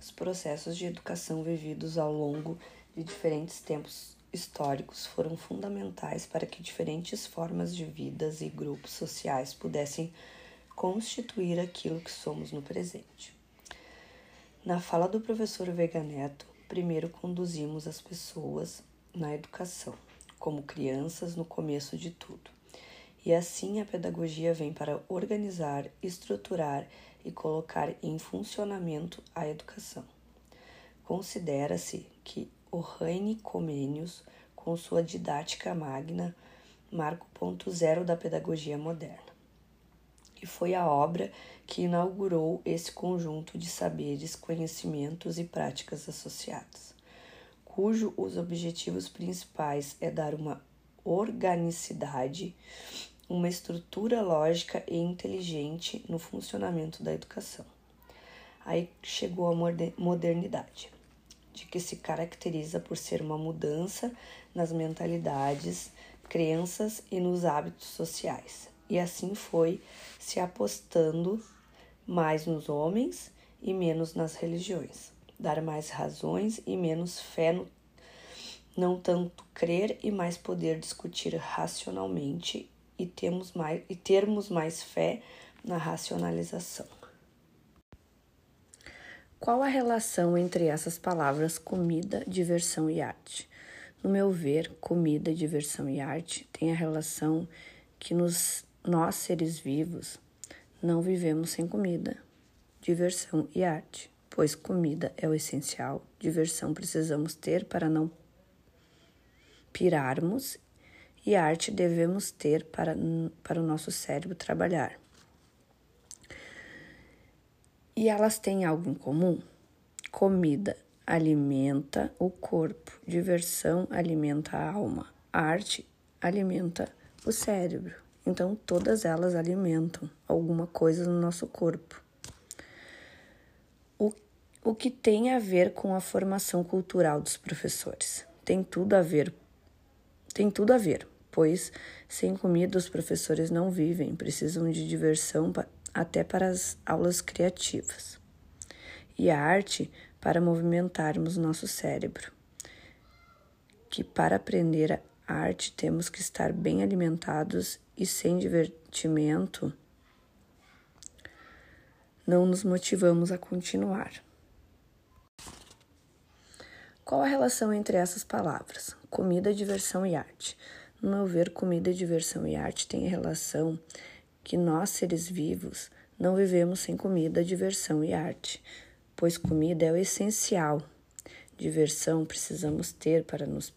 os processos de educação vividos ao longo de diferentes tempos históricos foram fundamentais para que diferentes formas de vidas e grupos sociais pudessem constituir aquilo que somos no presente. Na fala do professor Vega Neto, primeiro conduzimos as pessoas na educação, como crianças no começo de tudo. E assim a pedagogia vem para organizar, estruturar e colocar em funcionamento a educação. Considera-se que o Reine Comênios, com sua didática magna, marca o ponto zero da pedagogia moderna. E foi a obra que inaugurou esse conjunto de saberes, conhecimentos e práticas associados, cujo os objetivos principais é dar uma organicidade, uma estrutura lógica e inteligente no funcionamento da educação. Aí chegou a modernidade de que se caracteriza por ser uma mudança nas mentalidades, crenças e nos hábitos sociais. E assim foi se apostando mais nos homens e menos nas religiões, dar mais razões e menos fé no não tanto crer e mais poder discutir racionalmente e, temos mais, e termos mais fé na racionalização. Qual a relação entre essas palavras comida, diversão e arte? No meu ver, comida, diversão e arte têm a relação que nos, nós, seres vivos, não vivemos sem comida, diversão e arte, pois comida é o essencial, diversão precisamos ter para não pirarmos e arte devemos ter para, para o nosso cérebro trabalhar. E elas têm algo em comum? Comida alimenta o corpo, diversão alimenta a alma, arte alimenta o cérebro. Então, todas elas alimentam alguma coisa no nosso corpo. O, o que tem a ver com a formação cultural dos professores? Tem tudo a ver. Tem tudo a ver, pois sem comida os professores não vivem, precisam de diversão até para as aulas criativas. E a arte para movimentarmos nosso cérebro. Que para aprender a arte temos que estar bem alimentados e sem divertimento não nos motivamos a continuar. Qual a relação entre essas palavras? Comida, diversão e arte. No meu ver, comida, diversão e arte têm relação que nós, seres vivos, não vivemos sem comida, diversão e arte, pois comida é o essencial. Diversão precisamos ter para, nos,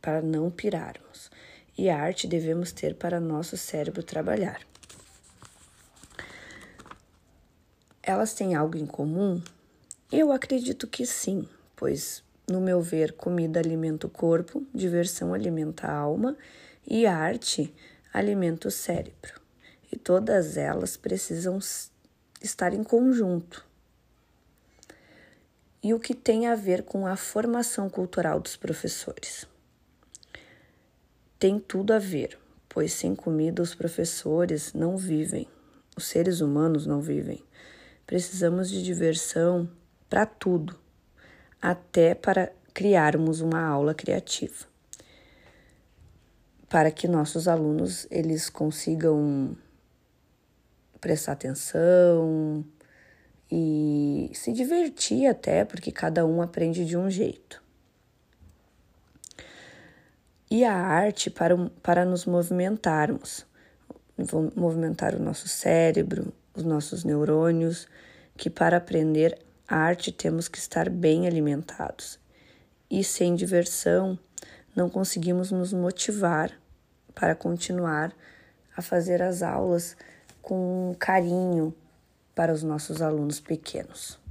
para não pirarmos, e arte devemos ter para nosso cérebro trabalhar. Elas têm algo em comum? Eu acredito que sim, pois, no meu ver, comida alimenta o corpo, diversão alimenta a alma e arte alimenta o cérebro e todas elas precisam estar em conjunto. E o que tem a ver com a formação cultural dos professores? Tem tudo a ver, pois sem comida os professores não vivem, os seres humanos não vivem. Precisamos de diversão para tudo, até para criarmos uma aula criativa. Para que nossos alunos eles consigam prestar atenção e se divertir até, porque cada um aprende de um jeito. E a arte para, para nos movimentarmos, movimentar o nosso cérebro, os nossos neurônios, que para aprender arte temos que estar bem alimentados. E sem diversão, não conseguimos nos motivar para continuar a fazer as aulas com carinho para os nossos alunos pequenos.